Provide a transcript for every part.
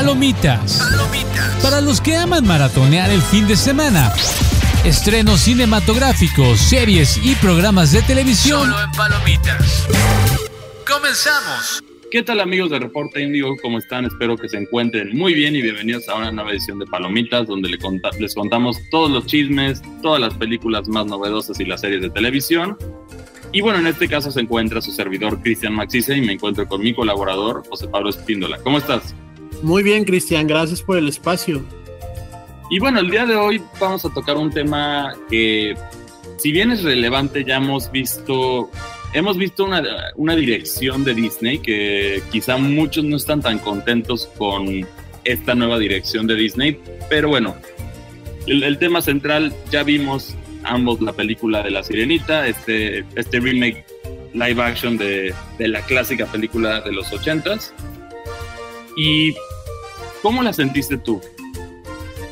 Palomitas. Para los que aman maratonear el fin de semana. Estrenos cinematográficos, series y programas de televisión. Solo en Palomitas. Comenzamos. ¿Qué tal amigos de Reporte Índigo? ¿Cómo están? Espero que se encuentren muy bien y bienvenidos a una nueva edición de Palomitas donde le conta- les contamos todos los chismes, todas las películas más novedosas y las series de televisión. Y bueno, en este caso se encuentra su servidor Cristian Maxice y me encuentro con mi colaborador José Pablo Espíndola. ¿Cómo estás? Muy bien, Cristian, gracias por el espacio. Y bueno, el día de hoy vamos a tocar un tema que, si bien es relevante, ya hemos visto, hemos visto una, una dirección de Disney que quizá muchos no están tan contentos con esta nueva dirección de Disney, pero bueno, el, tema central ya vimos ambos la película de La Sirenita, este, este remake live action de, de la clásica película de los ochentas. ¿Y cómo la sentiste tú?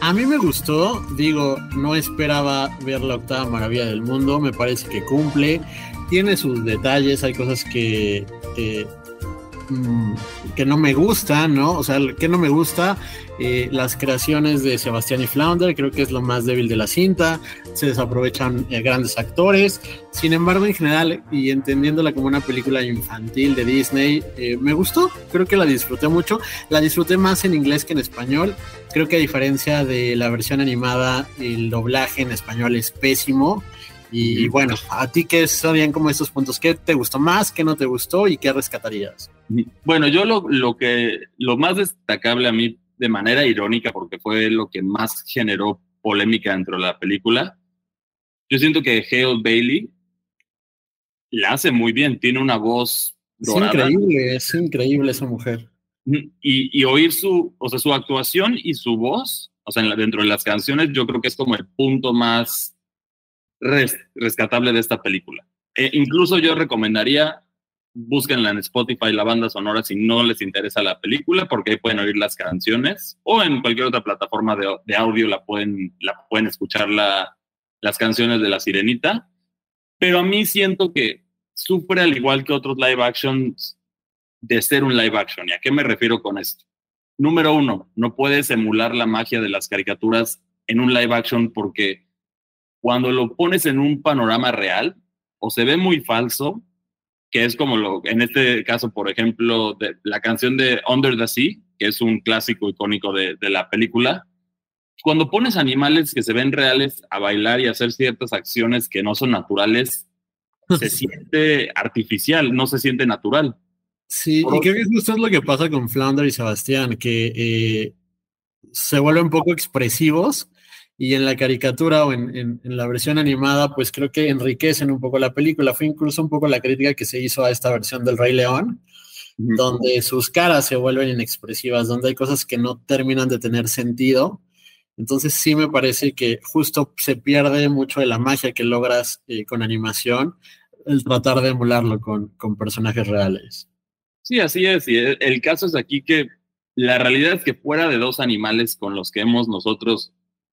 A mí me gustó, digo, no esperaba ver la octava maravilla del mundo, me parece que cumple, tiene sus detalles, hay cosas que, que, mm, que no me gustan, ¿no? O sea, que no me gusta, eh, las creaciones de Sebastián y Flounder, creo que es lo más débil de la cinta, se desaprovechan eh, grandes actores, sin embargo, en general, y entendiéndola como una película infantil de Disney, eh, me gustó, creo que la disfruté mucho, la disfruté más en inglés que en español, creo que a diferencia de la versión animada, el doblaje en español es pésimo. Y, y bueno, a ti qué sabían como estos puntos, ¿qué te gustó más, qué no te gustó y qué rescatarías? Bueno, yo lo, lo que lo más destacable a mí de manera irónica, porque fue lo que más generó polémica dentro de la película, yo siento que Hale Bailey la hace muy bien, tiene una voz Es dorada. increíble, es increíble esa mujer. Y, y oír su, o sea, su actuación y su voz, o sea, dentro de las canciones, yo creo que es como el punto más res- rescatable de esta película. E incluso yo recomendaría, búsquenla en Spotify, la banda sonora, si no les interesa la película, porque ahí pueden oír las canciones, o en cualquier otra plataforma de, de audio la pueden, la pueden escuchar la, las canciones de La Sirenita. Pero a mí siento que sufre al igual que otros live actions de ser un live action. ¿Y a qué me refiero con esto? Número uno, no puedes emular la magia de las caricaturas en un live action porque cuando lo pones en un panorama real, o se ve muy falso, que es como lo, en este caso, por ejemplo, de la canción de Under the Sea, que es un clásico icónico de, de la película. Cuando pones animales que se ven reales a bailar y hacer ciertas acciones que no son naturales, se siente artificial, no se siente natural. Sí, y creo que justo es lo que pasa con Flounder y Sebastián, que eh, se vuelven poco expresivos y en la caricatura o en, en- en la versión animada, pues creo que enriquecen un poco la película. Fue incluso un poco la crítica que se hizo a esta versión del Rey León, donde sus caras se vuelven inexpresivas, donde hay cosas que no terminan de tener sentido. Entonces sí me parece que justo se pierde mucho de la magia que logras eh, con animación, el tratar de emularlo con, con personajes reales. Sí, así es. Y el, el caso es aquí que la realidad es que fuera de dos animales con los que hemos nosotros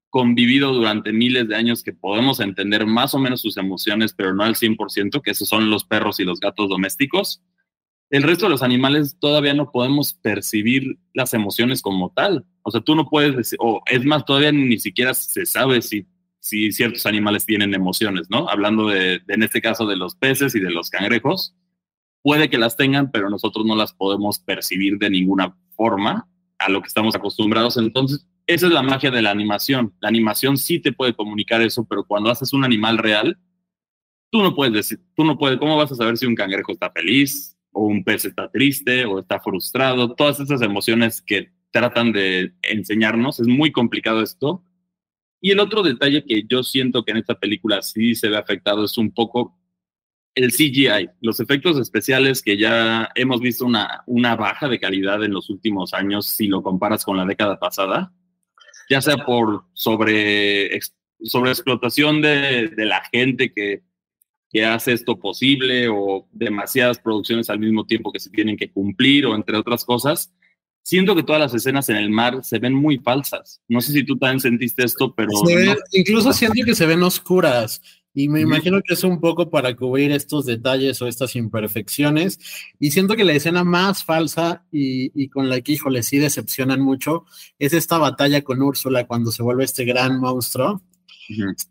convivido durante miles de años, que podemos entender más o menos sus emociones, pero no al 100%, que esos son los perros y los gatos domésticos, el resto de los animales todavía no podemos percibir las emociones como tal. O sea, tú no puedes o es más, todavía ni siquiera se sabe si, si ciertos animales tienen emociones, ¿no? Hablando de, en este caso, de los peces y de los cangrejos puede que las tengan, pero nosotros no las podemos percibir de ninguna forma a lo que estamos acostumbrados. Entonces, esa es la magia de la animación. La animación sí te puede comunicar eso, pero cuando haces un animal real, tú no puedes decir, tú no puedes, ¿cómo vas a saber si un cangrejo está feliz o un pez está triste o está frustrado? Todas esas emociones que tratan de enseñarnos, es muy complicado esto. Y el otro detalle que yo siento que en esta película sí se ve afectado es un poco el CGI, los efectos especiales que ya hemos visto una, una baja de calidad en los últimos años si lo comparas con la década pasada, ya sea por sobre, sobre explotación de, de la gente que, que hace esto posible o demasiadas producciones al mismo tiempo que se tienen que cumplir o entre otras cosas. Siento que todas las escenas en el mar se ven muy falsas. No sé si tú también sentiste esto, pero... Se no- incluso siento que se ven oscuras. Y me imagino que es un poco para cubrir estos detalles o estas imperfecciones. Y siento que la escena más falsa y, con la que, híjole, sí decepcionan mucho es esta batalla con Úrsula cuando se vuelve este gran monstruo.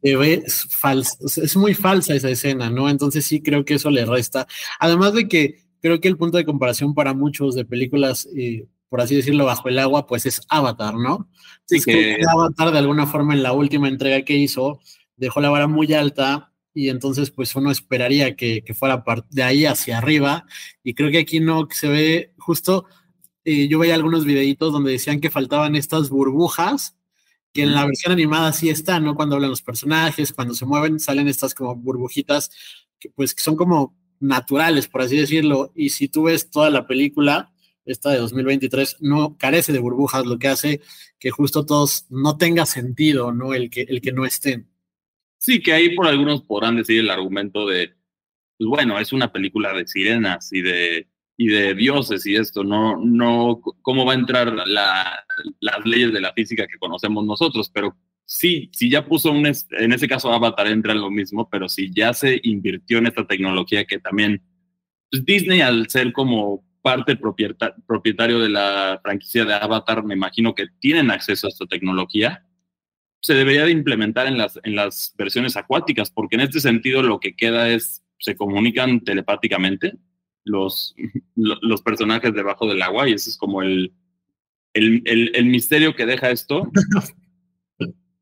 Se ve es muy falsa esa escena, ¿no? Entonces sí creo que eso le resta. Además de que creo que el punto de comparación para muchos de películas, eh, por así decirlo, bajo el agua, pues es Avatar, ¿no? Sí, que... Avatar de alguna forma en la última entrega que hizo dejó la vara muy alta y entonces pues uno esperaría que, fuera de ahí hacia arriba y creo que aquí no se ve justo, eh, yo veía algunos videitos donde decían que faltaban estas burbujas que en la versión animada sí están, ¿no? Cuando hablan los personajes, cuando se mueven, salen estas como burbujitas que pues que son como naturales, por así decirlo, y si tú ves toda la película, esta de 2023, no carece de burbujas, lo que hace que justo todos no tenga sentido, ¿no? El que, el que no estén. Sí, que ahí por algunos podrán decir el argumento de, pues bueno, es una película de sirenas y de, y de dioses y esto, no, no, ¿cómo va a entrar la, las leyes de la física que conocemos nosotros? Pero sí, si ya puso un, en ese caso Avatar entra en lo mismo, pero si ya se invirtió en esta tecnología que también, pues Disney al ser como parte propietario de la franquicia de Avatar, me imagino que tienen acceso a esta tecnología se debería de implementar en las, en las versiones acuáticas, porque en este sentido lo que queda es, se comunican telepáticamente los, los personajes debajo del agua y ese es como el, el, el misterio que deja esto.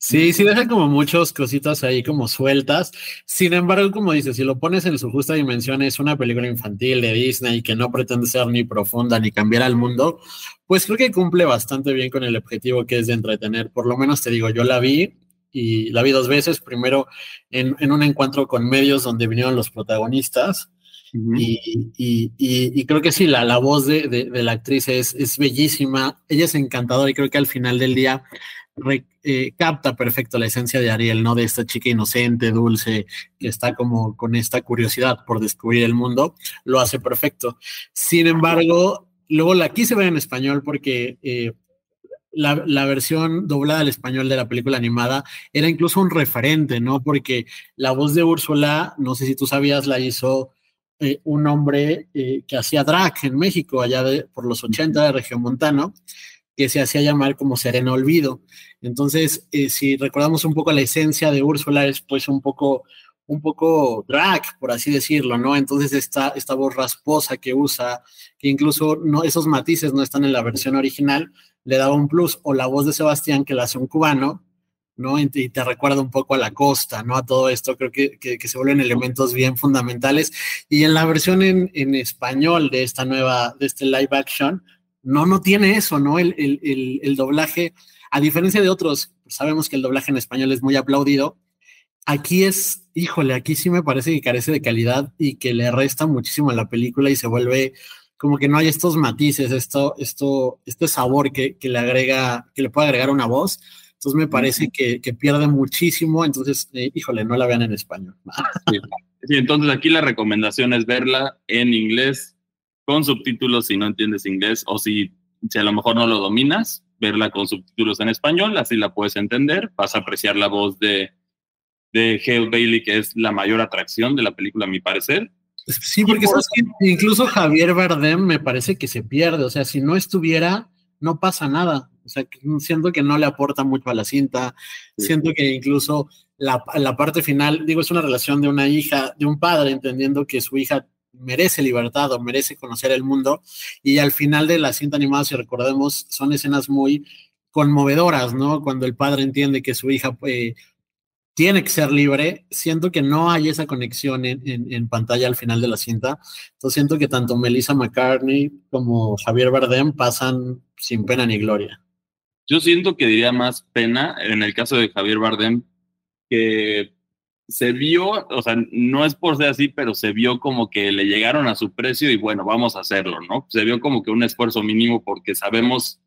Sí, sí deja como muchas cositas ahí como sueltas. Sin embargo, como dices, si lo pones en su justa dimensión, es una película infantil de Disney que no pretende ser ni profunda ni cambiar al mundo, pues creo que cumple bastante bien con el objetivo que es de entretener. Por lo menos te digo, yo la vi y la vi dos veces. Primero en, un encuentro con medios donde vinieron los protagonistas. y, creo que sí, la, la voz de, de, la actriz es, es bellísima. Ella es encantadora y creo que al final del día eh, capta perfecto la esencia de Ariel, ¿no? De esta chica inocente, dulce, que está como con esta curiosidad por descubrir el mundo, lo hace perfecto. Sin embargo, luego la quise ver en español porque eh, la, la, versión doblada al español de la película animada era incluso un referente, ¿no? Porque la voz de Úrsula, no sé si tú sabías, la hizo eh, un hombre que hacía drag en México, allá de, por los 80 de Región Montano que se hacía llamar como Serena Olvido. Entonces, eh, si recordamos un poco la esencia de Úrsula, es pues un poco, un poco drag, por así decirlo, ¿no? Entonces, esta, esta voz rasposa que usa, que incluso no, esos matices no están en la versión original, le daba un plus, o la voz de Sebastián, que la hace un cubano, ¿no? Y te, recuerda un poco a la costa, ¿no? A todo esto, creo que, que, se vuelven elementos bien fundamentales. Y en la versión en, en español de esta nueva, de este live action, no, no tiene eso, ¿no? El, el, doblaje, a diferencia de otros, sabemos que el doblaje en español es muy aplaudido. Aquí es, híjole, aquí sí me parece que carece de calidad y que le resta muchísimo a la película y se vuelve como que no hay estos matices, esto, esto, este sabor que, le agrega, que le puede agregar una voz. Entonces me parece que, pierde muchísimo. Entonces, eh, híjole, no la vean en español. sí, entonces aquí la recomendación es verla en inglés con subtítulos si no entiendes inglés o si, si a lo mejor no lo dominas, verla con subtítulos en español, así la puedes entender, vas a apreciar la voz de, de Hale Bailey, que es la mayor atracción de la película, a mi parecer. Sí, porque incluso Javier Bardem me parece que se pierde, o sea, si no estuviera, no pasa nada. O sea, siento que no le aporta mucho a la cinta, siento que incluso la, la, parte final, digo, es una relación de una hija, de un padre, entendiendo que su hija merece libertad o merece conocer el mundo. Y al final de la cinta animada, si recordemos, son escenas muy conmovedoras, ¿no? Cuando el padre entiende que su hija eh, tiene que ser libre, siento que no hay esa conexión en, pantalla al final de la cinta. Entonces siento que tanto Melissa McCartney como Javier Bardem pasan sin pena ni gloria. Yo siento que diría más pena en el caso de Javier Bardem que se vio, o sea, no es por ser así, pero se vio como que le llegaron a su precio y bueno, vamos a hacerlo, ¿no? Se vio como que un esfuerzo mínimo porque sabemos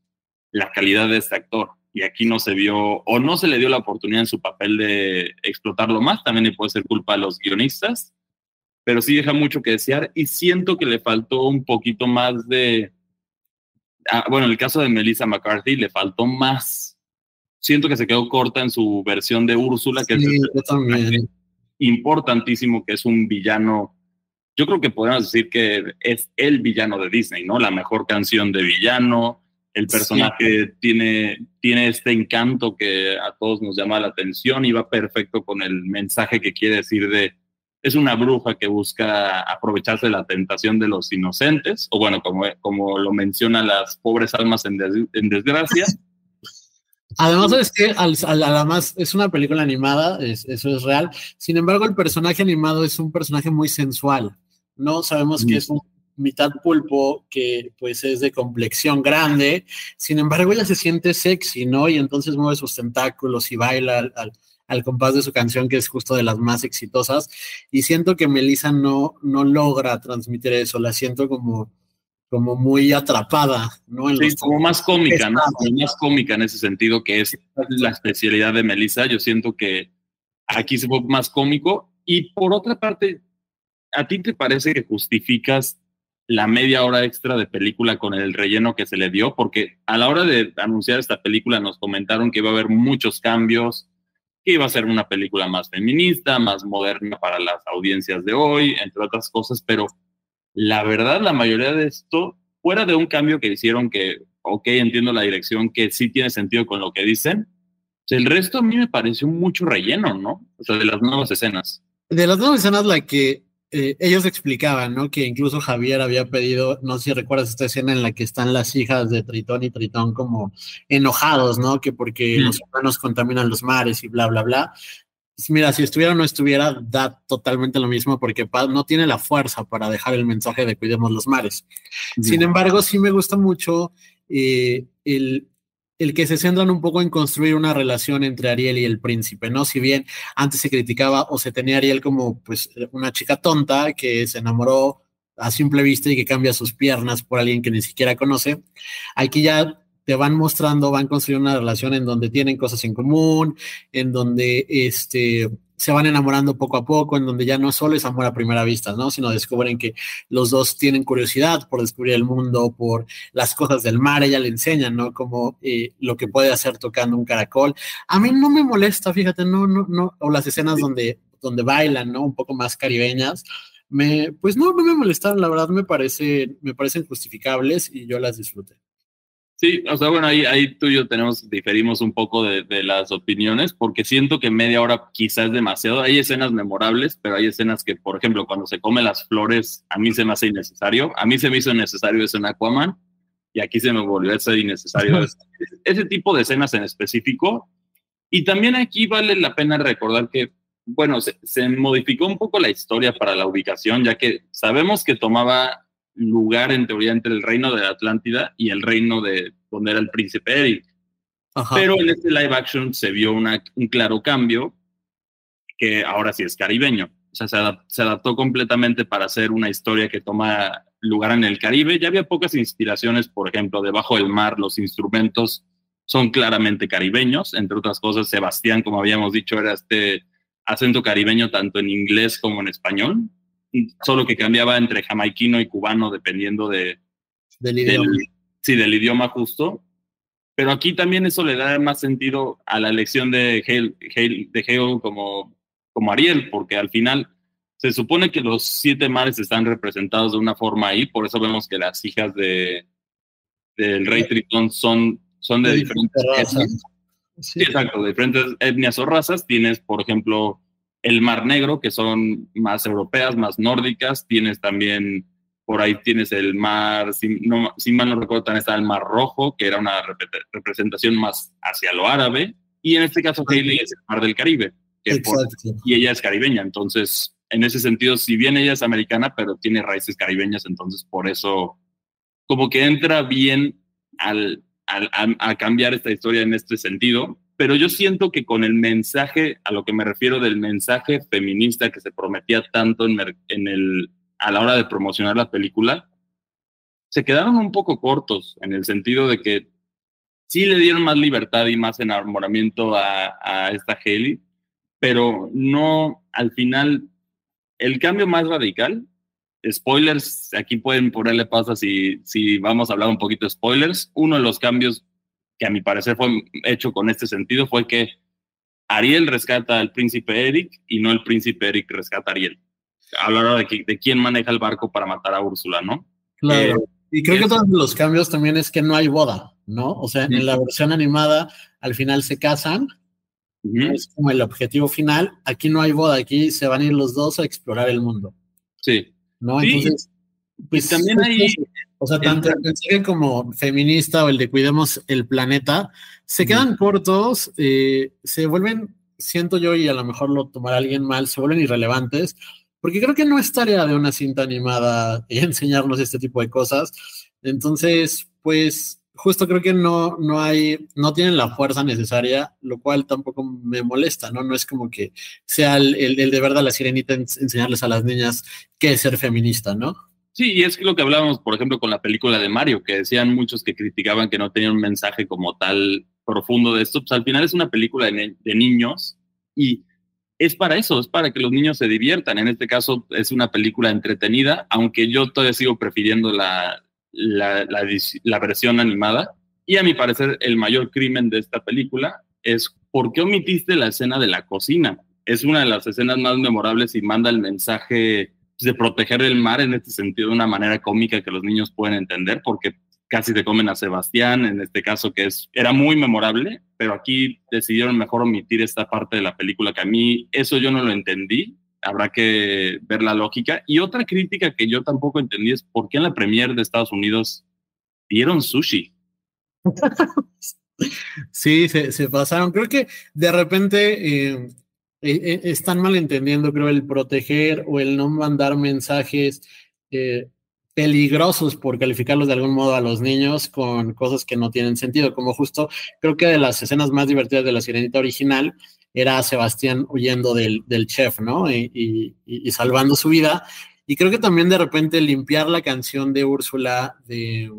la calidad de este actor y aquí no se vio o no se le dio la oportunidad en su papel de explotarlo más, también puede ser culpa a los guionistas, pero sí deja mucho que desear y siento que le faltó un poquito más de, ah, bueno, en el caso de Melissa McCarthy le faltó más siento que se quedó corta en su versión de Úrsula, que sí, también. importantísimo que es un villano. Yo creo que podemos decir que es el villano de Disney, ¿no? La mejor canción de villano, el personaje tiene, tiene este encanto que a todos nos llama la atención y va perfecto con el mensaje que quiere decir de es una bruja que busca aprovecharse de la tentación de los inocentes, o bueno, como, como lo menciona las pobres almas en, en desgracia. Además es que además es una película animada, eso es real. Sin embargo, el personaje animado es un personaje muy sensual. No sabemos que es un mitad pulpo que pues es de complexión grande, sin embargo ella se siente sexy, ¿no? Y entonces mueve sus tentáculos y baila al, compás de su canción que es justo de las más exitosas y siento que Melissa no, no logra transmitir eso, la siento como, como muy atrapada, ¿no? sí, como más cómica, ¿no? más cómica en ese sentido que es la especialidad de Melissa, yo siento que aquí se fue más cómico. Y por otra parte, ¿a ti te parece que justificas la media hora extra de película con el relleno que se le dio, porque a la hora de anunciar esta película nos comentaron que iba a haber muchos cambios, que iba a ser una película más feminista, más moderna para las audiencias de hoy, entre otras cosas, pero la verdad, la mayoría de esto, fuera de un cambio que hicieron que, ok, entiendo la dirección, que sí tiene sentido con lo que dicen, el resto a mí me pareció mucho relleno, ¿no? O sea, de las nuevas escenas. De las nuevas escenas, la que eh, ellos explicaban, ¿no? Que incluso Javier había pedido, no sé si recuerdas esta escena en la que están las hijas de Tritón y Tritón como enojados, ¿no? Que porque los humanos contaminan los mares y bla, bla, bla. Pues mira, si estuviera o no estuviera, da totalmente lo mismo porque no tiene la fuerza para dejar el mensaje de cuidemos los mares. Sin embargo, sí me gusta mucho eh, el, el que se centran un poco en construir una relación entre Ariel y el príncipe, ¿no? Si bien antes se criticaba o se tenía a Ariel como pues una chica tonta que se enamoró a simple vista y que cambia sus piernas por alguien que ni siquiera conoce, aquí ya te van mostrando, van construyendo una relación en donde tienen cosas en común, en donde este se van enamorando poco a poco, en donde ya no solo es amor a primera vista, ¿no? Sino descubren que los dos tienen curiosidad por descubrir el mundo, por las cosas del mar, ella le enseña, ¿no? Como eh, lo que puede hacer tocando un caracol. A mí no me molesta, fíjate, no, no, no, o las escenas donde, donde bailan, ¿no? Un poco más caribeñas. Me, pues no, no me molestaron, la verdad me parece, me parecen justificables y yo las disfruté. Sí, o sea, bueno, ahí, ahí tú y yo tenemos, diferimos un poco de, de, las opiniones, porque siento que media hora quizás es demasiado. Hay escenas memorables, pero hay escenas que, por ejemplo, cuando se come las flores, a mí se me hace innecesario. A mí se me hizo innecesario eso en Aquaman, y aquí se me volvió a ser innecesario ese, ese tipo de escenas en específico. Y también aquí vale la pena recordar que, bueno, se, se modificó un poco la historia para la ubicación, ya que sabemos que tomaba lugar en teoría entre el reino de la Atlántida y el reino de donde era el príncipe Eric. Pero en este live action se vio una, un claro cambio que ahora sí es caribeño. O sea, se, adaptó completamente para hacer una historia que toma lugar en el Caribe. Ya había pocas inspiraciones, por ejemplo, debajo del mar los instrumentos son claramente caribeños. Entre otras cosas, Sebastián, como habíamos dicho, era este acento caribeño tanto en inglés como en español solo que cambiaba entre jamaiquino y cubano dependiendo de, del idioma. sí, del idioma justo. Pero aquí también eso le da más sentido a la elección de Hale, de como, como Ariel, porque al final se supone que los siete mares están representados de una forma ahí, por eso vemos que las hijas de del rey Tritón son, son de, diferentes razas. Sí. exacto, de diferentes etnias o razas. Tienes, por ejemplo, el Mar Negro, que son más europeas, más nórdicas. Tienes también, por ahí tienes el mar, si, no, si mal no recuerdo, también está el Mar Rojo, que era una representación más hacia lo árabe. Y en este caso, Hailey es el Mar del Caribe, que y ella es caribeña. Entonces, en ese sentido, si bien ella es americana, pero tiene raíces caribeñas, entonces por eso, como que entra bien al, al a, a cambiar esta historia en este sentido pero yo siento que con el mensaje, a lo que me refiero del mensaje feminista que se prometía tanto en, el, a la hora de promocionar la película, se quedaron un poco cortos en el sentido de que sí le dieron más libertad y más enamoramiento a, a esta Haley, pero no, al final, el cambio más radical, spoilers, aquí pueden ponerle pausa si, si vamos a hablar un poquito de spoilers, uno de los cambios que a mi parecer fue hecho con este sentido fue que Ariel rescata al príncipe Eric y no el príncipe Eric rescata a Ariel. A la hora de, de quién maneja el barco para matar a Úrsula, ¿no? Claro. Eh, y creo que todos los cambios también es que no hay boda, ¿no? O sea, en la versión animada al final se casan, es como el objetivo final. Aquí no hay boda, aquí se van a ir los dos a explorar el mundo. Sí. ¿No? Entonces, pues también hay. O sea, tanto el mensaje como feminista o el de cuidemos el planeta se quedan cortos, eh, se vuelven, siento yo, y a lo mejor lo tomará alguien mal, se vuelven irrelevantes porque creo que no es tarea de una cinta animada enseñarnos este tipo de cosas. Entonces, pues justo creo que no, no hay, no tienen la fuerza necesaria, lo cual tampoco me molesta, ¿no? No es como que sea el, el, de verdad la sirenita enseñarles a las niñas qué es ser feminista, ¿no? Sí, y es lo que hablábamos, por ejemplo, con la película de Mario, que decían muchos que criticaban que no tenía un mensaje como tal profundo de esto, pues al final es una película de, niños y es para eso, es para que los niños se diviertan. En este caso es una película entretenida, aunque yo todavía sigo prefiriendo la, la, la, versión animada. Y a mi parecer el mayor crimen de esta película es por qué omitiste la escena de la cocina. Es una de las escenas más memorables y manda el mensaje de proteger el mar en este sentido de una manera cómica que los niños pueden entender, porque casi te comen a Sebastián, en este caso que es, era muy memorable, pero aquí decidieron mejor omitir esta parte de la película que a mí eso yo no lo entendí, habrá que ver la lógica. Y otra crítica que yo tampoco entendí es por qué en la premier de Estados Unidos dieron sushi. Sí, se, pasaron. Creo que de repente eh, eh, eh, están malentendiendo, creo, el proteger o el no mandar mensajes peligrosos por calificarlos de algún modo a los niños con cosas que no tienen sentido, como justo creo que de las escenas más divertidas de la sirenita original era Sebastián huyendo del, chef, ¿no? Y, salvando su vida. Y creo que también de repente limpiar la canción de Úrsula de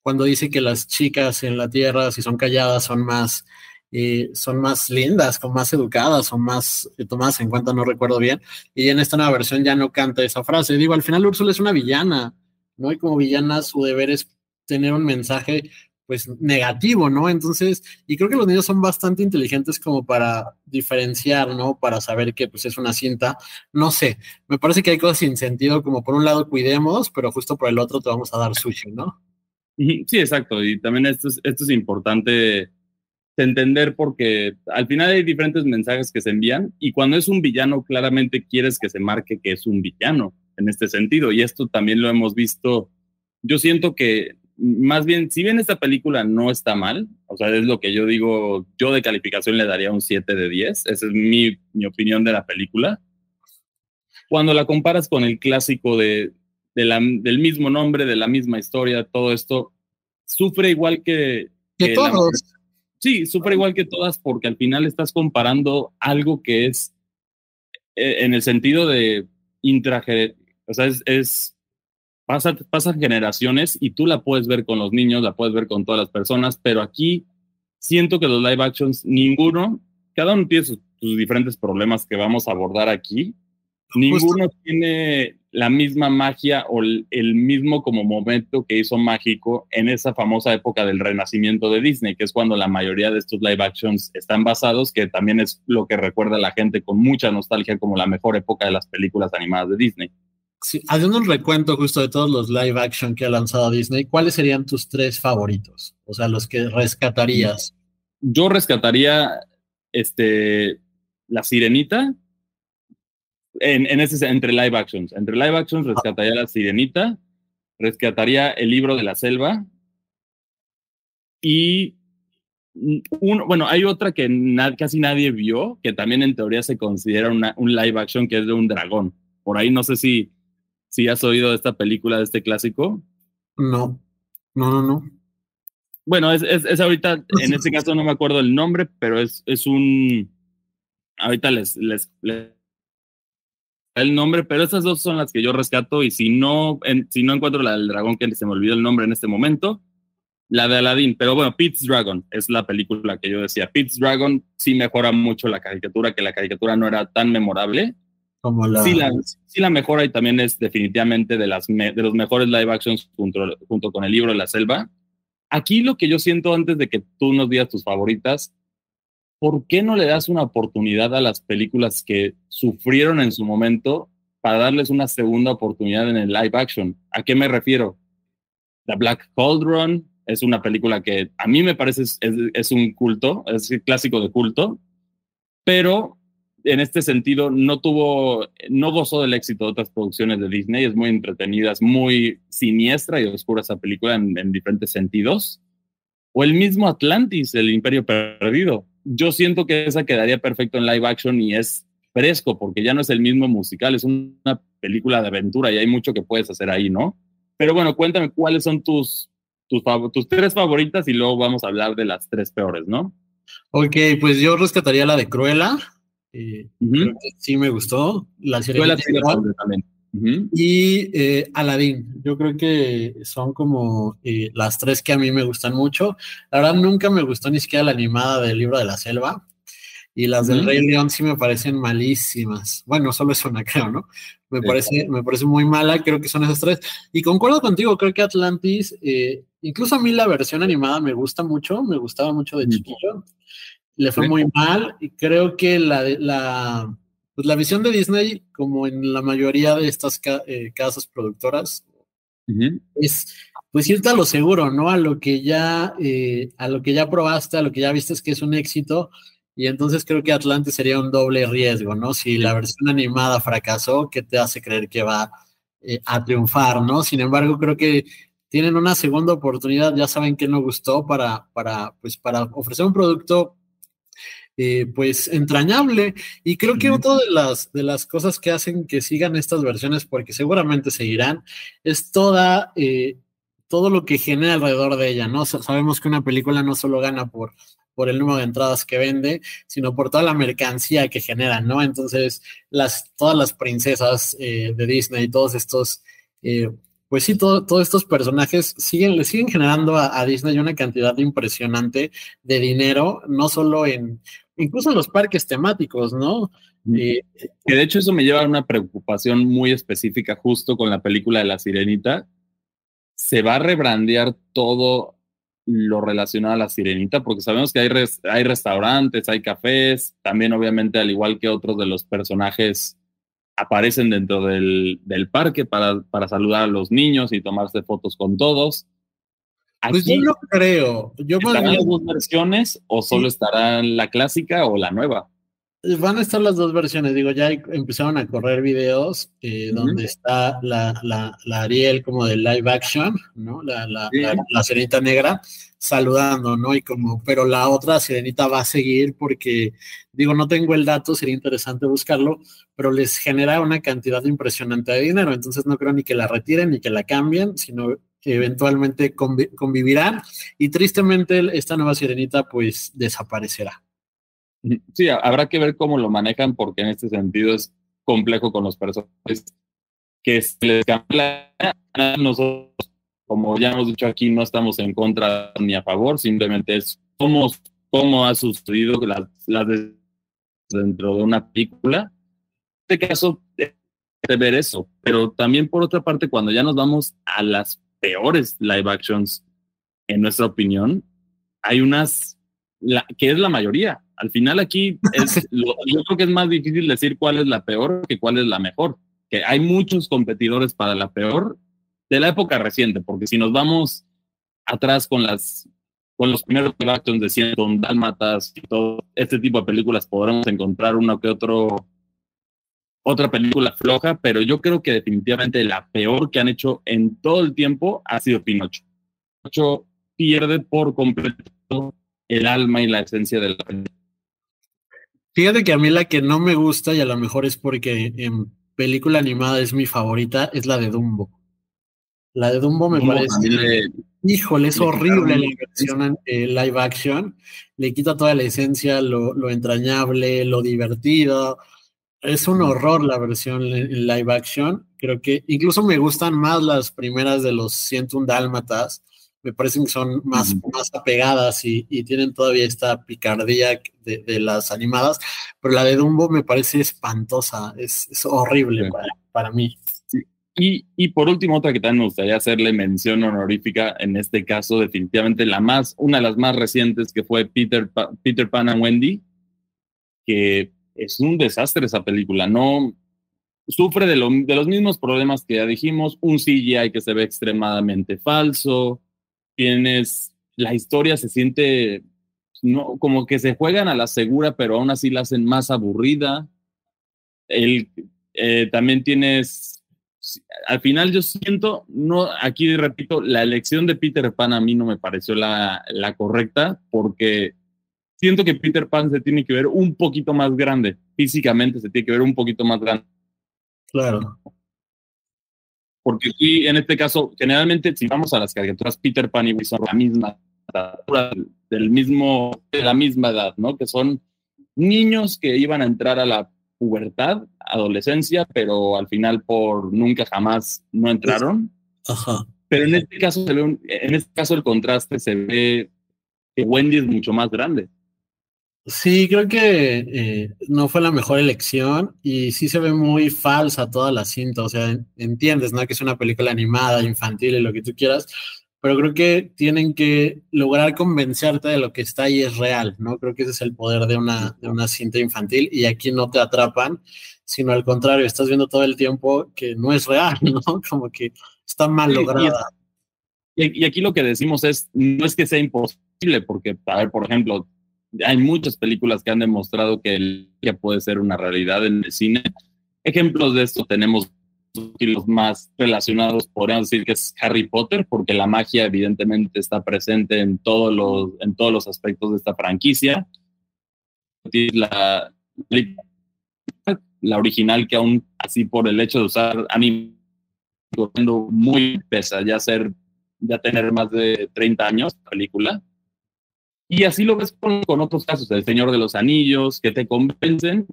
cuando dice que las chicas en la tierra, si son calladas, son más, eh, son más lindas, son más educadas, son más tomadas en cuenta, no recuerdo bien. Y en esta nueva versión ya no canta esa frase. Digo, al final Úrsula es una villana ¿no? Y como villana su deber es tener un mensaje pues negativo, ¿no? Entonces, y creo que los niños son bastante inteligentes como para diferenciar, ¿no? Para saber que pues es una cinta, no sé, me parece que hay cosas sin sentido, como por un lado cuidemos, pero justo por el otro te vamos a dar sushi, ¿no? Sí, exacto, y también esto es, esto es importante entender porque al final hay diferentes mensajes que se envían y cuando es un villano claramente quieres que se marque que es un villano en este sentido. Y esto también lo hemos visto. Yo siento que más bien, si bien esta película no está mal, o sea, es lo que yo digo, yo de calificación le daría un 7 de 10, esa es mi, mi opinión de la película. Cuando la comparas con el clásico de, de la, del mismo nombre, de la misma historia, todo esto, sufre igual que... Que, todos. Sí, sufre igual que todas porque al final estás comparando algo que es eh, en el sentido de intra, o sea, es, es pasa, pasan generaciones y tú la puedes ver con los niños, la puedes ver con todas las personas, pero aquí siento que los live actions, ninguno, cada uno tiene sus, diferentes problemas que vamos a abordar aquí. Ninguno tiene la misma magia o el, mismo como momento que hizo mágico en esa famosa época del renacimiento de Disney, que es cuando la mayoría de estos live actions están basados, que también es lo que recuerda a la gente con mucha nostalgia como la mejor época de las películas animadas de Disney. Sí, haciendo un recuento justo de todos los live action que ha lanzado Disney, ¿cuáles serían tus tres favoritos? O sea, los que rescatarías. Yo rescataría este, La Sirenita. En, en ese, entre live actions. Entre live actions rescataría La Sirenita. Rescataría El libro de la selva. Y uno, bueno, hay otra que casi nadie vio, que también en teoría se considera una, un live action, que es de un dragón. Por ahí no sé si ¿Sí has oído de esta película, de este clásico? No, no, no, no. Bueno, es, es, ahorita, en este caso no me acuerdo el nombre, pero es, es un. Ahorita les, les, el nombre, pero esas dos son las que yo rescato. Y si no, si no encuentro la del dragón, que se me olvidó el nombre en este momento, la de Aladdin. Pero bueno, Pete's Dragon es la película que yo decía. Pete's Dragon sí mejora mucho la caricatura, que la caricatura no era tan memorable Sí, la, sí, la mejora y también es definitivamente de, las de los mejores live actions junto, junto con el libro de la selva. Aquí lo que yo siento antes de que tú nos digas tus favoritas, ¿por qué no le das una oportunidad a las películas que sufrieron en su momento para darles una segunda oportunidad en el live action? ¿A qué me refiero? The Black Cauldron es una película que a mí me parece es, un culto, es el clásico de culto, pero en este sentido no tuvo, no gozó del éxito de otras producciones de Disney, es muy entretenida, es muy siniestra y oscura esa película en diferentes sentidos. O el mismo Atlantis, el Imperio Perdido. Yo siento que esa quedaría perfecto en live action y es fresco porque ya no es el mismo musical, es una película de aventura y hay mucho que puedes hacer ahí, ¿no? Pero bueno, cuéntame cuáles son tus, tus, tus tres favoritas y luego vamos a hablar de las tres peores, ¿no? Ok, pues yo rescataría la de Cruella, eh, sí me gustó. La serie también. Y eh, Aladdin, yo creo que son como eh, las tres que a mí me gustan mucho. La verdad, nunca me gustó ni siquiera la animada del libro de la selva. Y las del Rey León sí me parecen malísimas. Bueno, solo es una, creo, ¿no? Me, parece, me parece muy mala, creo que son esas tres. Y concuerdo contigo, creo que Atlantis, incluso a mí la versión animada me gusta mucho, me gustaba mucho de chiquillo le fue muy mal y creo que la, la, pues la visión de Disney, como en la mayoría de estas eh, casas productoras, es pues irte a lo seguro, ¿no? A lo que ya, eh, a lo que ya probaste, a lo que ya viste que es un éxito. Y entonces creo que Atlante sería un doble riesgo, ¿no? Si la versión animada fracasó, ¿qué te hace creer que va eh, a triunfar, ¿no? Sin embargo, creo que tienen una segunda oportunidad, ya saben que no gustó para, para, pues, para ofrecer un producto eh, pues entrañable. Y creo que otra de las, de las cosas que hacen que sigan estas versiones, porque seguramente seguirán, es toda, eh, todo lo que genera alrededor de ella, ¿no? sabemos que una película no solo gana por, por el número de entradas que vende, sino por toda la mercancía que genera, ¿no? Entonces, las, todas las princesas eh, de Disney, todos estos pues sí, todos estos personajes siguen, le siguen generando a, Disney una cantidad impresionante de dinero, no solo en, incluso en los parques temáticos, ¿no? Eh, que de hecho eso me lleva a una preocupación muy específica justo con la película de La Sirenita. Se va a rebrandear todo lo relacionado a La Sirenita, porque sabemos que hay, hay restaurantes, hay cafés, también obviamente al igual que otros de los personajes aparecen dentro del, del parque para, para, saludar a los niños y tomarse fotos con todos. pues yo no creo. Yo ¿Estarán las dos versiones o solo estará la clásica o la nueva? Van a estar las dos versiones, digo, ya empezaron a correr videos eh, donde está la, la, la, Ariel como de live action, ¿no? La, la, la, sirenita negra saludando, ¿no? Y como, pero la otra sirenita va a seguir porque, digo, no tengo el dato, sería interesante buscarlo, pero les genera una cantidad impresionante de dinero, entonces no creo ni que la retiren ni que la cambien, sino que eventualmente convivirán y tristemente esta nueva sirenita pues desaparecerá. Sí, habrá que ver cómo lo manejan porque en este sentido es complejo con los personajes que se les cambia nosotros, como ya hemos dicho aquí, no estamos en contra ni a favor, simplemente es cómo, cómo ha sucedido las, las dentro de una película. En este caso, de ver eso, pero también por otra parte, cuando ya nos vamos a las peores live actions, en nuestra opinión, hay unas, la, que es la mayoría, al final aquí es, yo creo que es más difícil decir cuál es la peor que cuál es la mejor. Que hay muchos competidores para la peor de la época reciente, porque si nos vamos atrás con las con los primeros actions de Cienton, Dálmatas y todo este tipo de películas podremos encontrar uno que otro otra película floja, pero yo creo que definitivamente la peor que han hecho en todo el tiempo ha sido Pinocho. Pinocho pierde por completo el alma y la esencia de la película. Fíjate que a mí la que no me gusta, y a lo mejor es porque en película animada es mi favorita, es la de Dumbo. La de Dumbo me parece. híjole, es horrible la versión eh, live action. Le quita toda la esencia, lo, entrañable, lo divertido. Es un horror la versión en live action. Creo que incluso me gustan más las primeras de los 101 Dálmatas me parecen que son más, más apegadas y, tienen todavía esta picardía de, las animadas, pero la de Dumbo me parece espantosa, es, horrible para, mí. Y, y, por último, otra que también me gustaría hacerle mención honorífica, en este caso definitivamente la más, una de las más recientes que fue Peter, Peter Pan and Wendy, que es un desastre esa película. No sufre de, de los mismos problemas que ya dijimos, un CGI que se ve extremadamente falso, tienes, la historia se siente no, como que se juegan a la segura, pero aún así la hacen más aburrida. El, eh, también tienes, al final yo siento, no, aquí repito, la elección de Peter Pan a mí no me pareció la, la correcta porque siento que Peter Pan se tiene que ver un poquito más grande, físicamente se tiene que ver un poquito más grande. Claro. Porque sí, en este caso, generalmente si vamos a las caricaturas, Peter Pan y Willy son la misma del mismo, de la misma edad, ¿no? Que son niños que iban a entrar a la pubertad, adolescencia, pero al final por nunca jamás no entraron. Ajá. Pero en este caso se ve en este caso el contraste se ve que Wendy es mucho más grande. Sí, creo que eh, no fue la mejor elección y sí se ve muy falsa toda la cinta, o sea, entiendes, ¿no? Que es una película animada, infantil y lo que tú quieras, pero creo que tienen que lograr convencerte de lo que está ahí es real, ¿no? Creo que ese es el poder de una, de una cinta infantil y aquí no te atrapan, sino al contrario, estás viendo todo el tiempo que no es real, ¿no? Como que está mal lograda. Y, aquí lo que decimos es, no es que sea imposible, porque, a ver, por ejemplo, hay muchas películas que han demostrado que el que puede ser una realidad en el cine. Ejemplos de esto tenemos y los más relacionados, podríamos decir que es Harry Potter, porque la magia evidentemente está presente en todos los, en todos los aspectos de esta franquicia. La, la original que aún así por el hecho de usar anime muy pesa, ya ser, ya tener más de 30 años, película. Y así lo ves con, con otros casos, El Señor de los Anillos, que te convencen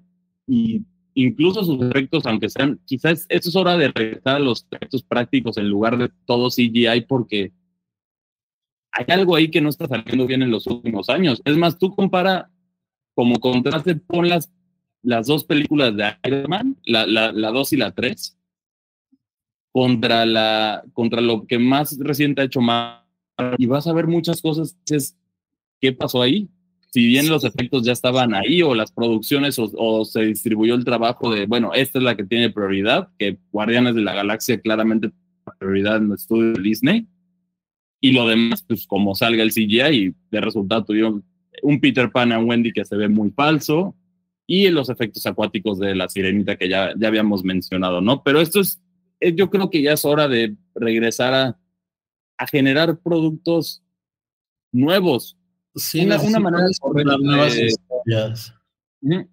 y incluso sus efectos, aunque sean, quizás eso es hora de regresar a los efectos prácticos en lugar de todo CGI porque hay algo ahí que no está saliendo bien en los últimos años. Es más, tú compara como contraste, pon las, las dos películas de Iron Man, la, la, la 2 y la 3, contra, la, contra lo que más reciente ha hecho más y vas a ver muchas cosas. ¿Qué pasó ahí? Si bien los efectos ya estaban ahí o las producciones o, se distribuyó el trabajo de, bueno, esta es la que tiene prioridad, que Guardianes de la Galaxia claramente la prioridad en el estudio de Disney. Y lo demás, pues como salga el CGI y de resultado tuvieron un Peter Pan a Wendy que se ve muy falso y los efectos acuáticos de la sirenita que ya, ya habíamos mencionado, ¿no? Pero esto es, eh, yo creo que ya es hora de regresar a, a generar productos nuevos, Sí, una, manera correcta de,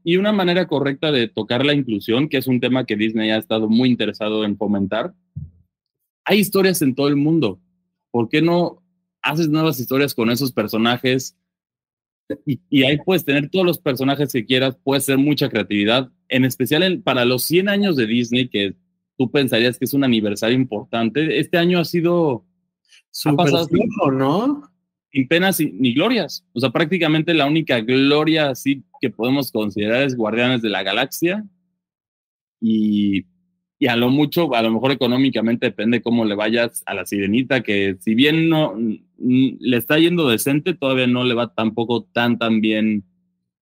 y una manera correcta de tocar la inclusión, que es un tema que Disney ha estado muy interesado en fomentar. Hay historias en todo el mundo. ¿Por qué no haces nuevas historias con esos personajes? Y, ahí puedes tener todos los personajes que quieras, puedes ser mucha creatividad, en especial para los 100 años de Disney, que tú pensarías que es un aniversario importante. Este año ha sido... Super ha pasado, ¿no? Sin penas ni glorias. O sea, prácticamente la única gloria así que podemos considerar es Guardianes de la Galaxia. Y, a lo mucho, a lo mejor económicamente depende cómo le vayas a la sirenita, que si bien no le está yendo decente, todavía no le va tampoco tan, tan bien.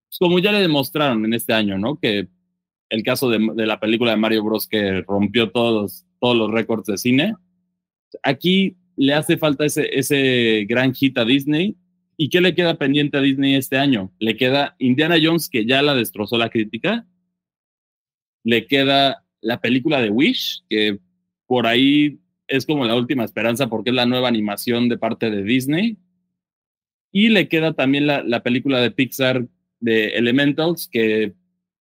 Pues como ya le demostraron en este año, ¿no? Que el caso de, de la película de Mario Bros. que rompió todos, todos los récords de cine. Aquí le hace falta ese, ese gran hit a Disney. ¿Y qué le queda pendiente a Disney este año? Le queda Indiana Jones, que ya la destrozó la crítica. Le queda la película de Wish, que por ahí es como la última esperanza porque es la nueva animación de parte de Disney. Y le queda también la, la película de Pixar de Elementals, que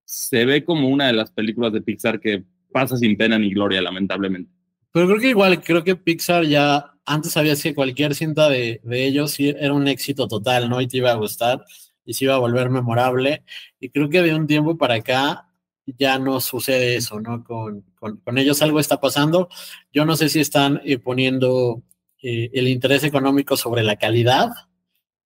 se ve como una de las películas de Pixar que pasa sin pena ni gloria, lamentablemente. Pero creo que igual, creo que Pixar ya antes sabías que cualquier cinta de, de ellos era un éxito total, ¿no? Y te iba a gustar y se iba a volver memorable. Y creo que de un tiempo para acá ya no sucede eso, ¿no? Con, con, ellos algo está pasando. Yo no sé si están eh, poniendo eh, el interés económico sobre la calidad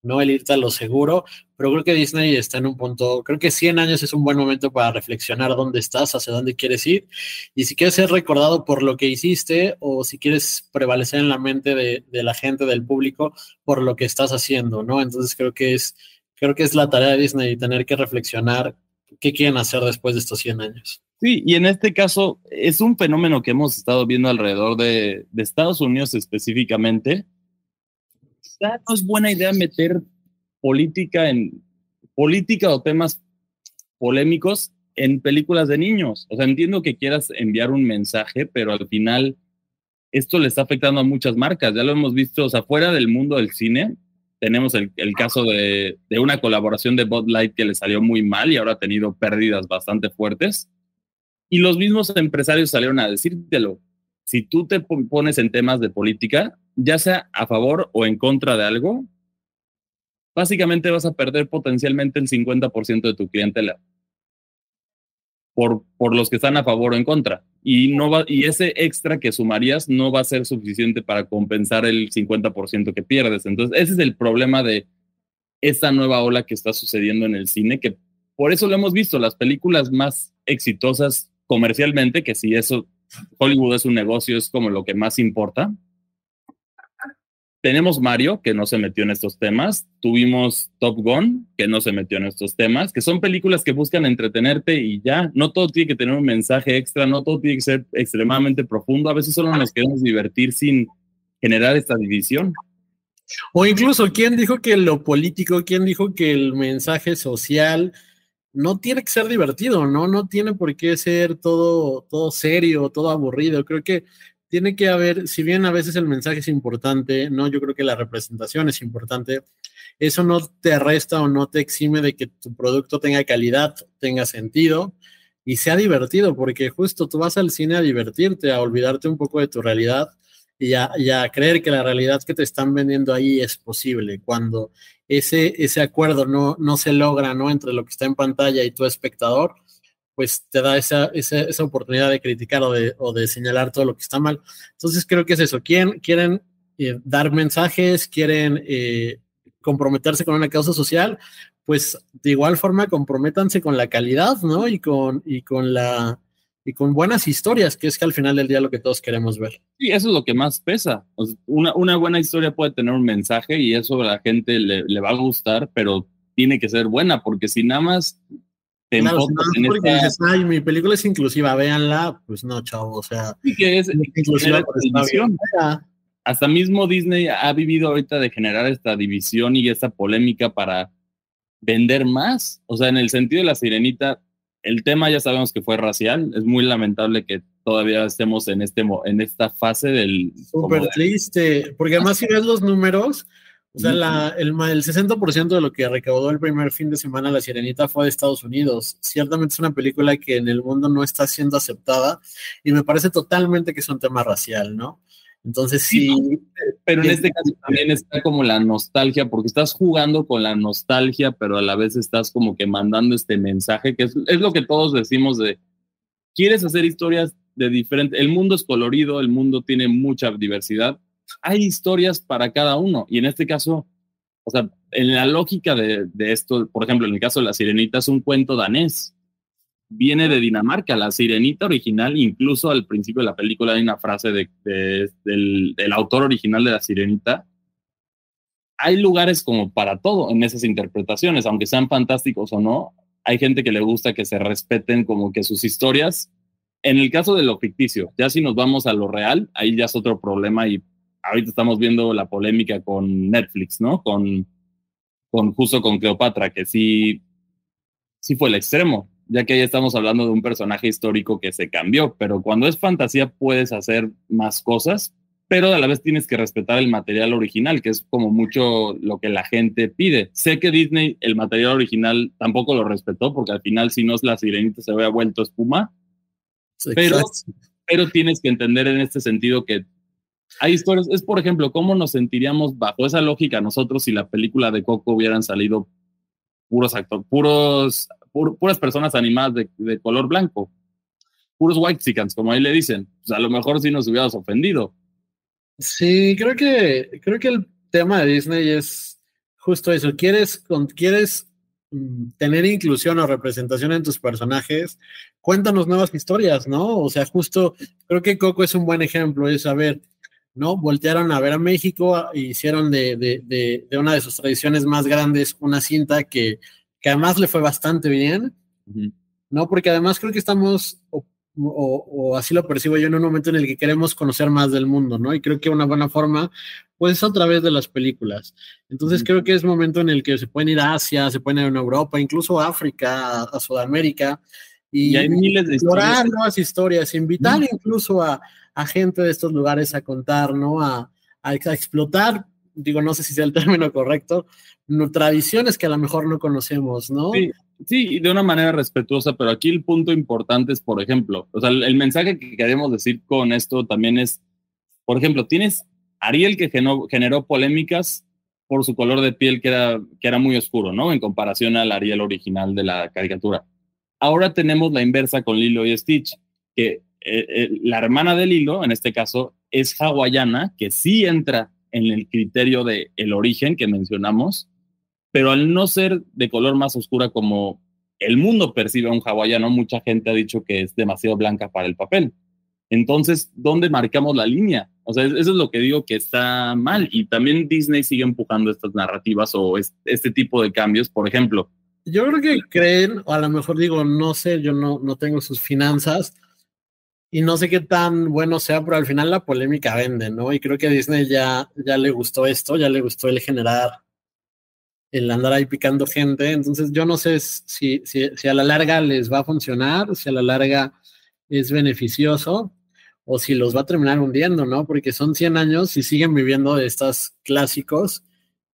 no el irte a lo seguro, pero creo que Disney está en un punto, creo que 100 años es un buen momento para reflexionar dónde estás, hacia dónde quieres ir, y si quieres ser recordado por lo que hiciste o si quieres prevalecer en la mente de, la gente, del público, por lo que estás haciendo, ¿no? Entonces creo que es, creo que es la tarea de Disney tener que reflexionar qué quieren hacer después de estos 100 años. Sí, y en este caso es un fenómeno que hemos estado viendo alrededor de, de Estados Unidos específicamente. No es buena idea meter política en política o temas polémicos en películas de niños. O sea, entiendo que quieras enviar un mensaje, pero al final esto le está afectando a muchas marcas. Ya lo hemos visto, o sea, fuera del mundo del cine, tenemos el, el caso de, de, una colaboración de Bud Light que le salió muy mal y ahora ha tenido pérdidas bastante fuertes. Y los mismos empresarios salieron a decírtelo. Si tú te pones en temas de política, ya sea a favor o en contra de algo, básicamente vas a perder potencialmente el 50% de tu clientela por, por los que están a favor o en contra. Y, no va, y ese extra que sumarías no va a ser suficiente para compensar el 50% que pierdes. Entonces, ese es el problema de esta nueva ola que está sucediendo en el cine, que por eso lo hemos visto, las películas más exitosas comercialmente, que si eso, Hollywood es un negocio, es como lo que más importa, tenemos Mario, que no se metió en estos temas. Tuvimos Top Gun, que no se metió en estos temas, que son películas que buscan entretenerte y ya. No todo tiene que tener un mensaje extra, no todo tiene que ser extremadamente profundo. A veces solo nos queremos divertir sin generar esta división. O incluso, ¿quién dijo que lo político, quién dijo que el mensaje social no tiene que ser divertido, ¿no? No tiene por qué ser todo, todo serio, todo aburrido. Creo que tiene que haber, si bien a veces el mensaje es importante, no, yo creo que la representación es importante, eso no te resta o no te exime de que tu producto tenga calidad, tenga sentido y sea divertido, porque justo tú vas al cine a divertirte, a olvidarte un poco de tu realidad y a, creer que la realidad que te están vendiendo ahí es posible. Cuando ese, ese acuerdo no, no se logra, ¿no? Entre lo que está en pantalla y tu espectador, pues te da esa, esa, esa oportunidad de criticar o de, o de, señalar todo lo que está mal. Entonces creo que es eso, quieren, quieren eh, dar mensajes, quieren eh, comprometerse con una causa social, pues de igual forma comprométanse con la calidad, ¿no? Y con, y con la y con buenas historias, que es que al final del día lo que todos queremos ver. Sí, eso es lo que más pesa. una, una, buena historia puede tener un mensaje y eso a la gente le, le va a gustar, pero tiene que ser buena, porque si nada más Claro, no porque dices, ay, mi película es inclusiva, véanla, pues no, chavo, o sea. Sí, que es inclusiva. Hasta mismo Disney ha vivido ahorita de generar esta división y esta polémica para vender más. O sea, en el sentido de la sirenita, el tema ya sabemos que fue racial. Es muy lamentable que todavía estemos en, este, en esta fase del. Súper triste, porque además si ves los números, o sea, la, el, el 60% de lo que recaudó el primer fin de semana La Sirenita fue de Estados Unidos. Ciertamente es una película que en el mundo no está siendo aceptada y me parece totalmente que es un tema racial, ¿no? Entonces sí. pero en este caso también está como la nostalgia, porque estás jugando con la nostalgia, pero a la vez estás como que mandando este mensaje, que es, es lo que todos decimos de, quieres hacer historias de diferente, el mundo es colorido, el mundo tiene mucha diversidad, hay historias para cada uno. Y en este caso, o sea, en la lógica de, esto, por ejemplo, en el caso de la sirenita es un cuento danés. Viene de Dinamarca. La sirenita original, incluso al principio de la película hay una frase de, del, del autor original de la sirenita. Hay lugares como para todo en esas interpretaciones, aunque sean fantásticos o no. Hay gente que le gusta que se respeten como que sus historias en el caso de lo ficticio, ya si nos vamos a lo real, ahí ya es otro problema y ahorita estamos viendo la polémica con Netflix, ¿no? Con, con justo con Cleopatra, que sí, sí fue el extremo, ya que ahí estamos hablando de un personaje histórico que se cambió, pero cuando es fantasía puedes hacer más cosas, pero a la vez tienes que respetar el material original, que es como mucho lo que la gente pide. Sé que Disney el material original tampoco lo respetó, porque al final si no es la sirenita se había vuelto espuma, pero, pero tienes que entender en este sentido que hay historias, es por ejemplo, cómo nos sentiríamos bajo esa lógica nosotros si la película de Coco hubieran salido puros actores, puros, puras personas animadas de, color blanco, puros white chickens, como ahí le dicen. Pues a lo mejor sí nos hubiéramos ofendido. Sí, creo que, creo que el tema de Disney es justo eso. ¿Quieres, quieres mm, tener inclusión o representación en tus personajes? Cuéntanos nuevas historias, ¿no? O sea, justo creo que Coco es un buen ejemplo, es saber ¿no? Voltearon a ver a México e hicieron de, una de sus tradiciones más grandes una cinta que, que además le fue bastante bien ¿no? Porque además creo que estamos, o, así lo percibo yo, en un momento en el que queremos conocer más del mundo, ¿no? Y creo que una buena forma, pues, a través de las películas. Entonces creo que es momento en el que se pueden ir a Asia, se pueden ir a Europa, incluso a África, a, Sudamérica. Y, hay miles de explorar nuevas historias, invitar incluso a, gente de estos lugares a contar, ¿no? A, a, explotar, digo, no sé si sea el término correcto, no, tradiciones que a lo mejor no conocemos, ¿no? Sí, Sí, de una manera respetuosa, pero aquí el punto importante es, por ejemplo, o sea, el, mensaje que queremos decir con esto también es, por ejemplo, tienes Ariel que generó, polémicas por su color de piel que era, que era muy oscuro, ¿no? En comparación al Ariel original de la caricatura. Ahora tenemos la inversa con Lilo y Stitch, que eh, eh, la hermana de Lilo, en este caso, es hawaiana, que sí entra en el criterio de el origen que mencionamos, pero al no ser de color más oscura como el mundo percibe a un hawaiano, mucha gente ha dicho que es demasiado blanca para el papel. Entonces, ¿dónde marcamos la línea? O sea, eso es lo que digo que está mal. Y también Disney sigue empujando estas narrativas o este tipo de cambios. Por ejemplo, yo creo que creen, o a lo mejor digo, no sé, yo no, no tengo sus finanzas y no sé qué tan bueno sea, pero al final la polémica vende, ¿no? Y creo que a Disney ya, ya le gustó esto, ya le gustó el generar el andar ahí picando gente. Entonces yo no sé si, si, a la larga les va a funcionar, si a la larga es beneficioso o si los va a terminar hundiendo, ¿no? Porque son 100 años y siguen viviendo de estos clásicos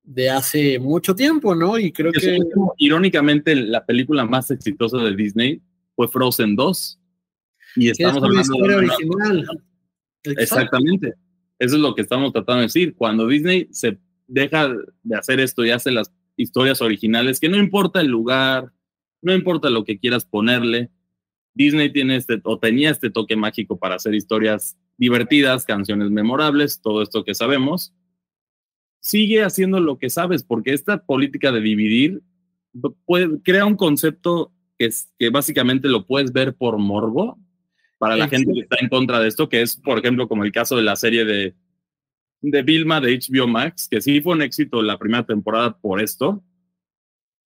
de hace mucho tiempo, ¿no? Y creo que... Irónicamente, la película más exitosa de Disney fue Frozen 2. Y estamos hablando de... original. Exactamente. Eso es lo que estamos tratando de decir. Cuando Disney se deja de hacer esto y hace las historias originales, que no importa el lugar, no importa lo que quieras ponerle, Disney tiene este o tenía este toque mágico para hacer historias divertidas, canciones memorables, todo esto que sabemos. Sigue haciendo lo que sabes, porque esta política de dividir puede, crea un concepto que, es, que básicamente lo puedes ver por morbo para la gente que está en contra de esto, que es, por ejemplo, como el caso de la serie de de Vilma de HBO Max, que sí fue un éxito la primera temporada por esto,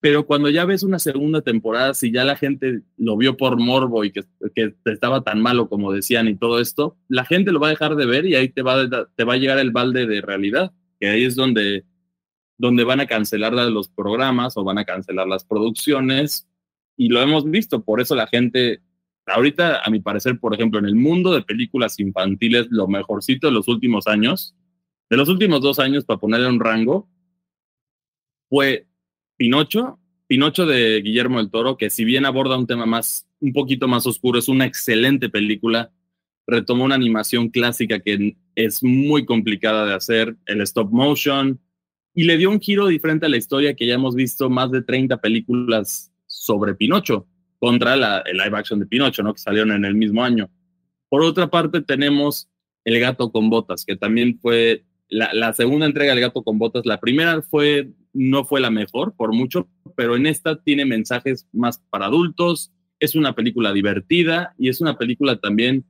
pero cuando ya ves una segunda temporada, si ya la gente lo vio por morbo y que, que estaba tan malo como decían y todo esto, la gente lo va a dejar de ver y ahí te va, te va a llegar el balde de realidad, que ahí es donde, donde van a cancelar los programas o van a cancelar las producciones y lo hemos visto, por eso la gente ahorita, a mi parecer, por ejemplo, en el mundo de películas infantiles, lo mejorcito de los últimos años de los últimos dos años, para ponerle un rango, fue Pinocho, Pinocho de Guillermo del Toro, que si bien aborda un tema más, un poquito más oscuro, es una excelente película. Retomó una animación clásica que es muy complicada de hacer, el stop motion, y le dio un giro diferente a la historia que ya hemos visto más de 30 películas sobre Pinocho, contra la, el live action de Pinocho, ¿no? que salieron en el mismo año. Por otra parte, tenemos El gato con botas, que también fue la, segunda entrega del gato con botas, la primera fue, no fue la mejor por mucho, pero en esta tiene mensajes más para adultos, es una película divertida y es una película también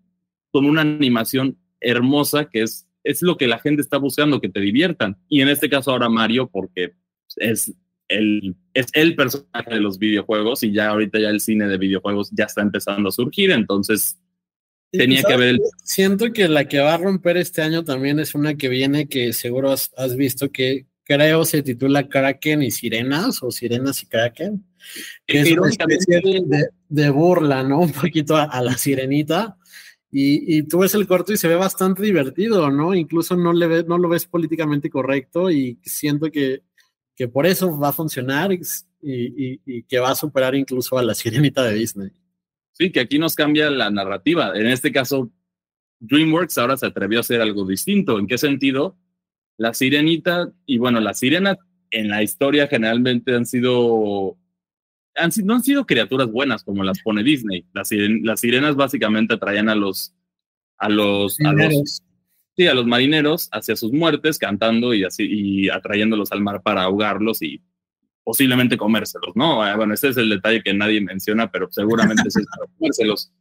con una animación hermosa que es, es lo que la gente está buscando, que te diviertan. Y en este caso ahora Mario, porque es el, es el personaje de los videojuegos y ya ahorita ya el cine de videojuegos ya está empezando a surgir, entonces tenía que ver. Siento que la que va a romper este año también es una que viene que seguro has, visto que creo se titula Kraken y Sirenas o Sirenas y Kraken. Que es una especie de, burla, ¿no? Un poquito a, la sirenita. Y, tú ves el corto y se ve bastante divertido, ¿no? Incluso no, le no lo ves políticamente correcto y siento que, que por eso va a funcionar y, que va a superar incluso a la sirenita de Disney. Sí, que aquí nos cambia la narrativa. En este caso, DreamWorks ahora se atrevió a hacer algo distinto. ¿En qué sentido? La sirenita, y bueno, las sirenas en la historia generalmente han sido, han, no han sido criaturas buenas como las pone Disney. Las, las sirenas básicamente atraían a los, a los, a los, sí, a los marineros hacia sus muertes, cantando y así, y atrayéndolos al mar para ahogarlos y posiblemente comérselos, ¿no? Ah, bueno, ese es el detalle que nadie menciona, pero seguramente es para comérselos.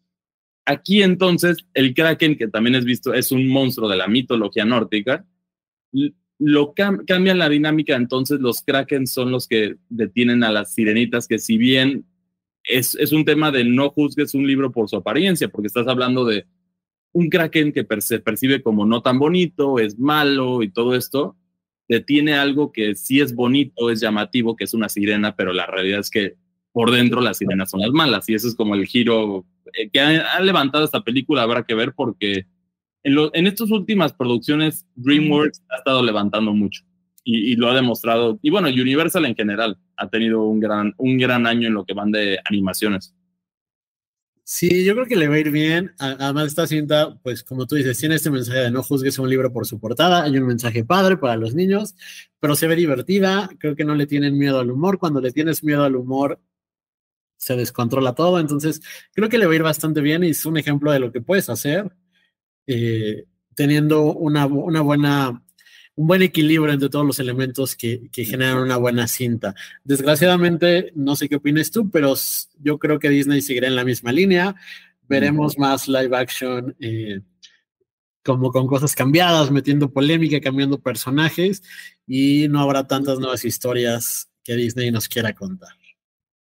Aquí entonces, el kraken, que también es visto, es un monstruo de la mitología nórdica, lo cambia la dinámica, entonces los kraken son los que detienen a las sirenitas, que si bien es, es, un tema de no juzgues un libro por su apariencia, porque estás hablando de un kraken que se percibe como no tan bonito, es malo y todo esto, tiene algo que sí es bonito, es llamativo, que es una sirena, pero la realidad es que por dentro las sirenas son las malas y eso es como el giro eh, que ha, levantado esta película, habrá que ver porque en, en estas últimas producciones DreamWorks ha estado levantando mucho y, lo ha demostrado. Y bueno, Universal en general ha tenido un gran, un gran año en lo que van de animaciones. Sí, yo creo que le va a ir bien. Además, esta cinta, pues como tú dices, tiene este mensaje de no juzgues un libro por su portada. Hay un mensaje padre para los niños, pero se ve divertida. Creo que no le tienen miedo al humor. Cuando le tienes miedo al humor, se descontrola todo. Entonces, creo que le va a ir bastante bien y es un ejemplo de lo que puedes hacer eh, teniendo una, una buena un buen equilibrio entre todos los elementos que, generan una buena cinta. Desgraciadamente, no sé qué opinas tú, pero yo creo que Disney seguirá en la misma línea. Veremos más live action eh, como con cosas cambiadas, metiendo polémica, cambiando personajes y no habrá tantas nuevas historias que Disney nos quiera contar.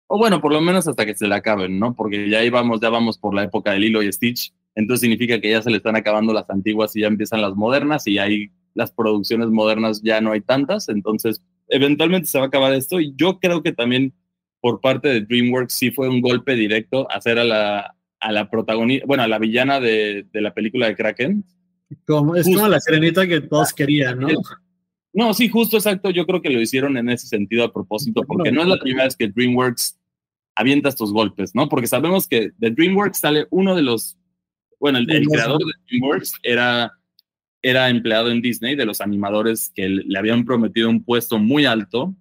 O bueno, por lo menos hasta que se le acaben, ¿no? Porque ya íbamos, ya vamos por la época de Lilo y Stitch, entonces significa que ya se le están acabando las antiguas y ya empiezan las modernas y hay las producciones modernas ya no hay tantas, entonces eventualmente se va a acabar esto y yo creo que también por parte de DreamWorks sí fue un golpe directo hacer a la, a la protagonista, bueno, a la villana de, de la película de Kraken. Como, es como la serenita que todos querían, ¿no? No, sí, justo exacto. Yo creo que lo hicieron en ese sentido a propósito, porque no es la primera vez que DreamWorks avienta estos golpes, ¿no? Porque sabemos que de DreamWorks sale uno de los, bueno, el, el creador de DreamWorks era era empleado en Disney, de los animadores que le habían prometido un puesto muy alto.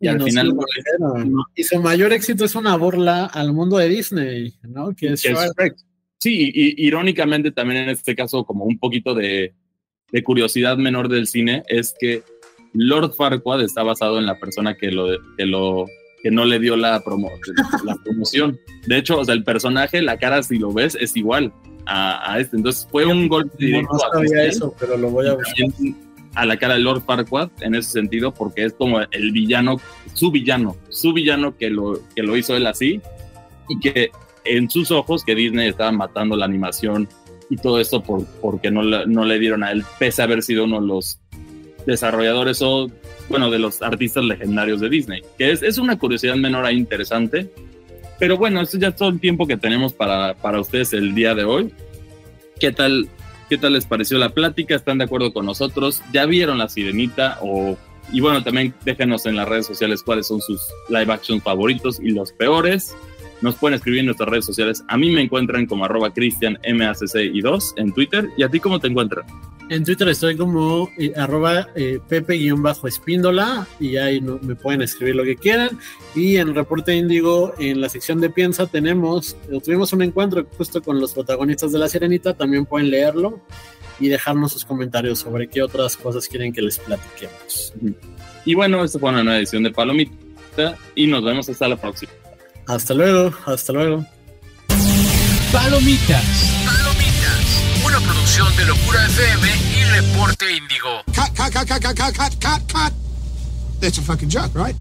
Y, al final. Y su mayor éxito es una burla al mundo de Disney, ¿no? Que es, Sí, y, irónicamente también en este caso, como un poquito de, de, curiosidad menor del cine, es que Lord Farquaad está basado en la persona que lo, que lo que no le dio la, promo la promoción. De hecho, o sea, el personaje, la cara, si lo ves, es igual a, este. Entonces fue un golpe directo a, eso, pero lo voy a, a la cara de Lord Farquaad en ese sentido, porque es como el villano, su villano, su villano que lo, que lo hizo él así y que en sus ojos que Disney estaba matando la animación y todo esto por, porque no, no le dieron a él, pese a haber sido uno de los desarrolladores o, bueno, de los artistas legendarios de Disney, que es, es una curiosidad menor ahí interesante, pero bueno, esto ya es todo el tiempo que tenemos para, para ustedes el día de hoy. ¿Qué tal, ¿Qué tal les pareció la plática? ¿Están de acuerdo con nosotros? ¿Ya vieron la sirenita? O, y bueno, también déjenos en las redes sociales cuáles son sus live action favoritos y los peores. Nos pueden escribir en nuestras redes sociales. A mí me encuentran como arroba cristian y 2 en Twitter. ¿Y a ti cómo te encuentran? En Twitter estoy como eh, arroba eh, pepe-espíndola y ahí me pueden escribir lo que quieran. Y en Reporte Índigo, en la sección de Piensa, tenemos, eh, tuvimos un encuentro justo con los protagonistas de La Sirenita, también pueden leerlo y dejarnos sus comentarios sobre qué otras cosas quieren que les platiquemos. Y bueno, esta fue una nueva edición de Palomita y nos vemos hasta la próxima. Hasta luego, hasta luego. Palomitas. Palomitas. Una producción de Locura FM y Reporte Índigo. Cut, cut, cut, cut, cut, cut, cut, cut. That's a fucking joke, right?